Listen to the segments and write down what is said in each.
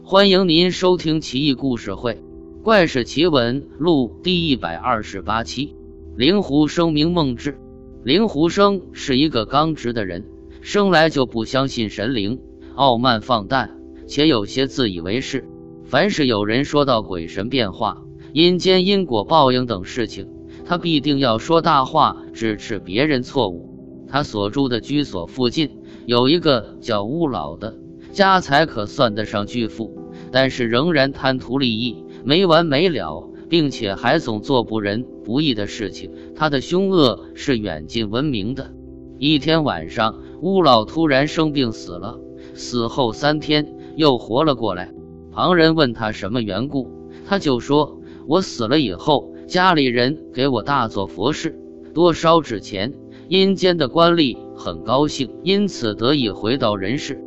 欢迎您收听《奇异故事会·怪事奇闻录》第一百二十八期。令狐生名梦志，令狐生是一个刚直的人，生来就不相信神灵，傲慢放诞，且有些自以为是。凡是有人说到鬼神变化、阴间因果报应等事情，他必定要说大话，指斥别人错误。他所住的居所附近有一个叫乌老的。家财可算得上巨富，但是仍然贪图利益，没完没了，并且还总做不仁不义的事情。他的凶恶是远近闻名的。一天晚上，乌老突然生病死了，死后三天又活了过来。旁人问他什么缘故，他就说：“我死了以后，家里人给我大做佛事，多烧纸钱，阴间的官吏很高兴，因此得以回到人世。”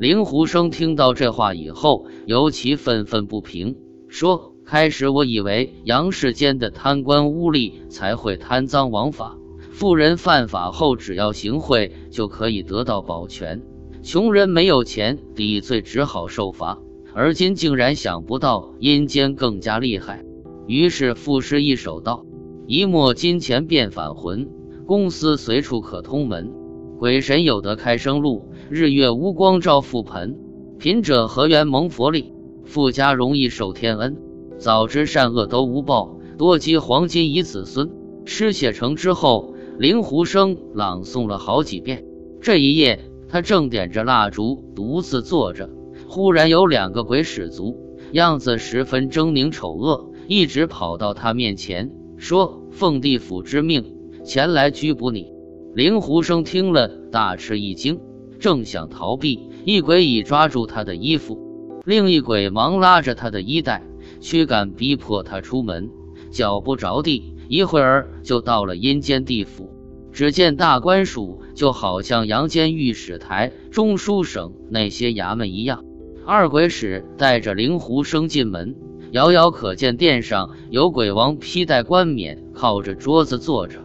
令狐生听到这话以后，尤其愤愤不平，说：“开始我以为阳世间的贪官污吏才会贪赃枉法，富人犯法后只要行贿就可以得到保全，穷人没有钱抵罪只好受罚。而今竟然想不到阴间更加厉害，于是赋诗一首道：‘一墨金钱变返魂，公司随处可通门。’鬼神有得开生路。”日月无光照覆盆，贫者何缘蒙佛力？富家容易受天恩。早知善恶都无报，多积黄金以子孙。诗写成之后，令狐生朗诵了好几遍。这一夜，他正点着蜡烛，独自坐着，忽然有两个鬼使足，样子十分狰狞丑恶，一直跑到他面前，说：“奉地府之命，前来拘捕你。”令狐生听了，大吃一惊。正想逃避，一鬼已抓住他的衣服，另一鬼忙拉着他的衣带，驱赶逼迫他出门。脚不着地，一会儿就到了阴间地府。只见大官署就好像阳间御史台、中书省那些衙门一样。二鬼使带着灵狐生进门，遥遥可见殿上有鬼王披戴冠冕，靠着桌子坐着。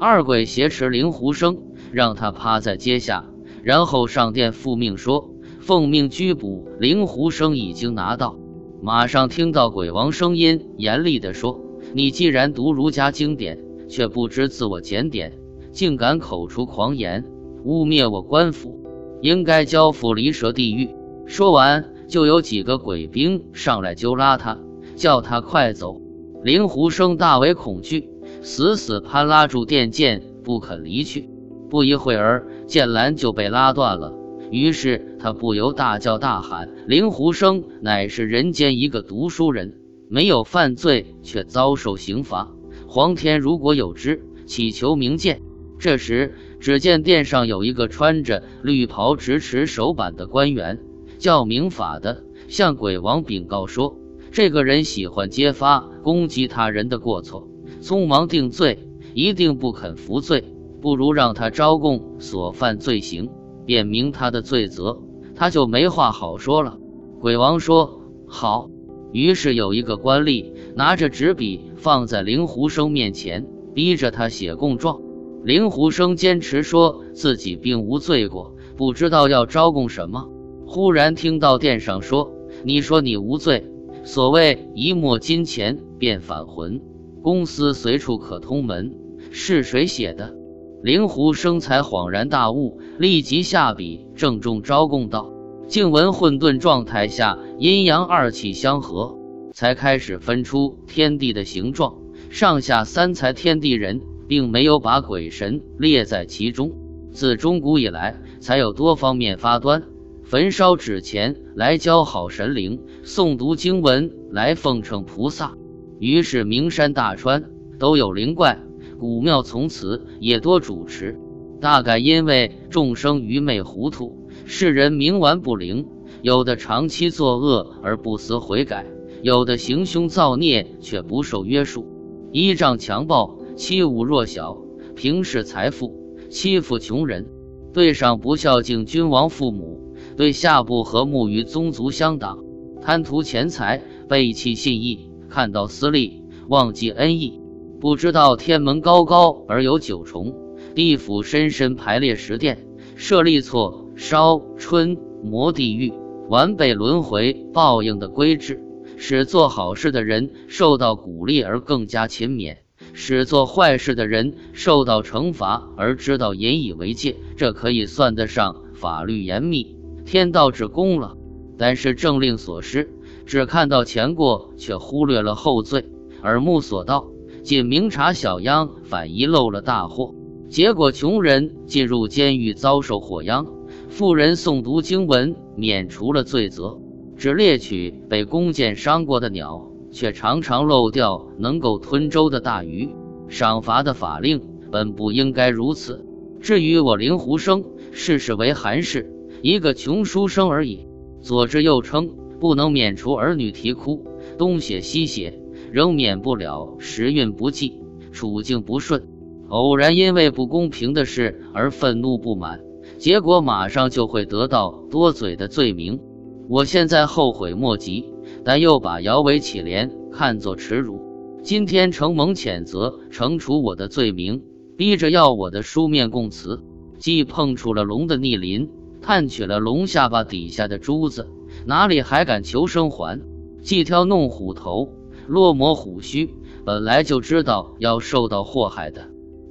二鬼挟持灵狐生，让他趴在阶下。然后上殿复命说：“奉命拘捕令狐生已经拿到。”马上听到鬼王声音严厉地说：“你既然读儒家经典，却不知自我检点，竟敢口出狂言，污蔑我官府，应该交付离蛇地狱。”说完，就有几个鬼兵上来揪拉他，叫他快走。令狐生大为恐惧，死死攀拉住殿剑，不肯离去。不一会儿。剑兰就被拉断了，于是他不由大叫大喊：“令狐生乃是人间一个读书人，没有犯罪却遭受刑罚，皇天如果有知，祈求明鉴。”这时，只见殿上有一个穿着绿袍、执持手板的官员，叫明法的，向鬼王禀告说：“这个人喜欢揭发攻击他人的过错，匆忙定罪，一定不肯服罪。”不如让他招供所犯罪行，辨明他的罪责，他就没话好说了。鬼王说好，于是有一个官吏拿着纸笔放在令狐生面前，逼着他写供状。令狐生坚持说自己并无罪过，不知道要招供什么。忽然听到殿上说：“你说你无罪，所谓一墨金钱便返魂，公司随处可通门，是谁写的？”令狐生才恍然大悟，立即下笔郑重招供道：“静闻混沌状态下，阴阳二气相合，才开始分出天地的形状。上下三才天地人，并没有把鬼神列在其中。自中古以来，才有多方面发端，焚烧纸钱来交好神灵，诵读经文来奉承菩萨。于是名山大川都有灵怪。”古庙从此也多主持，大概因为众生愚昧糊涂，世人冥顽不灵，有的长期作恶而不思悔改，有的行凶造孽却不受约束，依仗强暴欺侮弱小，平视财富欺负穷人，对上不孝敬君王父母，对下不和睦与宗族乡党，贪图钱财背弃信义，看到私利忘记恩义。不知道天门高高而有九重，地府深深排列十殿，设立错烧春魔地狱，完备轮回报应的规制，使做好事的人受到鼓励而更加勤勉，使做坏事的人受到惩罚而知道引以为戒。这可以算得上法律严密、天道之公了。但是政令所施，只看到前过，却忽略了后罪；耳目所到，仅明察小殃，反遗漏了大祸。结果，穷人进入监狱遭受祸殃，富人诵读经文免除了罪责。只猎取被弓箭伤过的鸟，却常常漏掉能够吞舟的大鱼。赏罚的法令本不应该如此。至于我令狐生，世世为寒士，一个穷书生而已。左之右称不能免除儿女啼哭，东写西写仍免不了时运不济，处境不顺，偶然因为不公平的事而愤怒不满，结果马上就会得到多嘴的罪名。我现在后悔莫及，但又把摇尾乞怜看作耻辱。今天承蒙谴责，惩处我的罪名，逼着要我的书面供词，既碰触了龙的逆鳞。探取了龙下巴底下的珠子，哪里还敢求生还？既挑弄虎头，落魔虎须，本来就知道要受到祸害的。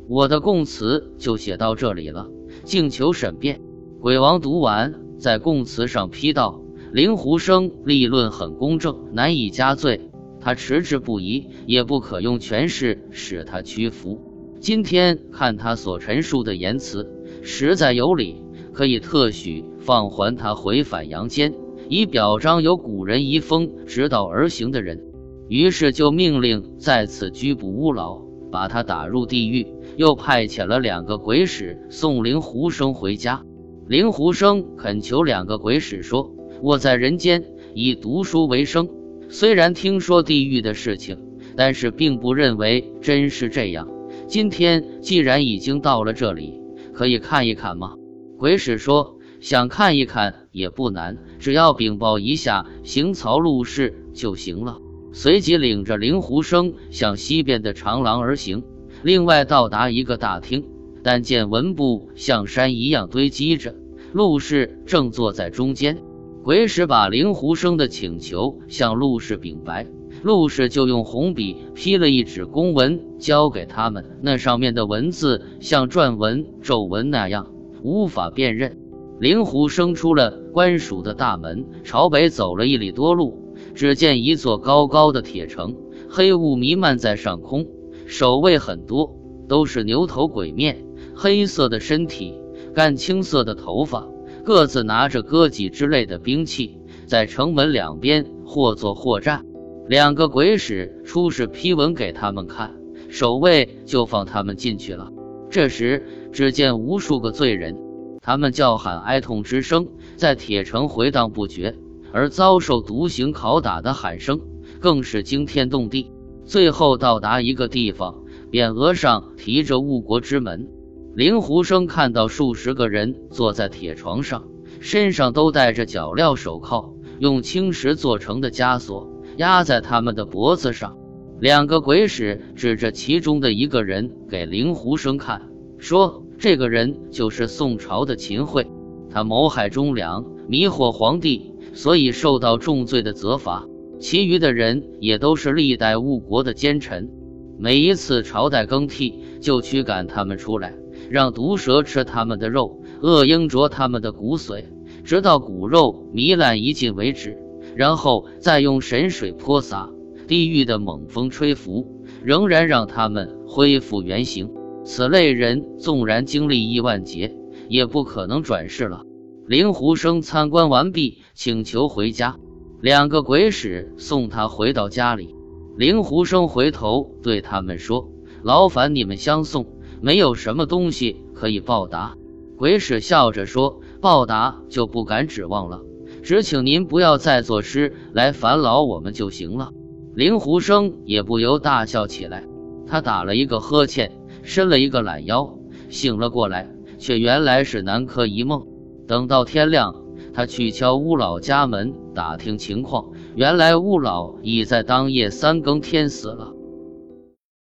我的供词就写到这里了，敬求审辩。鬼王读完，在供词上批道：“令狐生立论很公正，难以加罪。他迟滞不移，也不可用权势使他屈服。今天看他所陈述的言辞，实在有理。”可以特许放还他回返阳间，以表彰有古人遗风、直道而行的人。于是就命令再次拘捕乌老，把他打入地狱。又派遣了两个鬼使送灵狐生回家。灵狐生恳求两个鬼使说：“我在人间以读书为生，虽然听说地狱的事情，但是并不认为真是这样。今天既然已经到了这里，可以看一看吗？”鬼使说：“想看一看也不难，只要禀报一下行曹路氏就行了。”随即领着灵狐生向西边的长廊而行。另外到达一个大厅，但见文部像山一样堆积着，陆氏正坐在中间。鬼使把灵狐生的请求向陆氏禀白，陆氏就用红笔批了一纸公文交给他们。那上面的文字像篆文、皱纹那样。无法辨认。灵狐生出了官署的大门，朝北走了一里多路，只见一座高高的铁城，黑雾弥漫在上空，守卫很多，都是牛头鬼面，黑色的身体，干青色的头发，各自拿着戈戟之类的兵器，在城门两边或坐或站。两个鬼使出示批文给他们看，守卫就放他们进去了。这时。只见无数个罪人，他们叫喊哀痛之声在铁城回荡不绝，而遭受毒刑拷打的喊声更是惊天动地。最后到达一个地方，匾额上提着“误国之门”。令狐生看到数十个人坐在铁床上，身上都戴着脚镣手铐，用青石做成的枷锁压在他们的脖子上。两个鬼使指着其中的一个人给令狐生看。说这个人就是宋朝的秦桧，他谋害忠良，迷惑皇帝，所以受到重罪的责罚。其余的人也都是历代误国的奸臣，每一次朝代更替，就驱赶他们出来，让毒蛇吃他们的肉，恶鹰啄他们的骨髓，直到骨肉糜烂一尽为止，然后再用神水泼洒，地狱的猛风吹拂，仍然让他们恢复原形。此类人纵然经历亿万劫，也不可能转世了。令狐生参观完毕，请求回家。两个鬼使送他回到家里。令狐生回头对他们说：“劳烦你们相送，没有什么东西可以报答。”鬼使笑着说：“报答就不敢指望了，只请您不要再作诗来烦劳我们就行了。”令狐生也不由大笑起来。他打了一个呵欠。伸了一个懒腰，醒了过来，却原来是南柯一梦。等到天亮，他去敲乌老家门打听情况，原来乌老已在当夜三更天死了。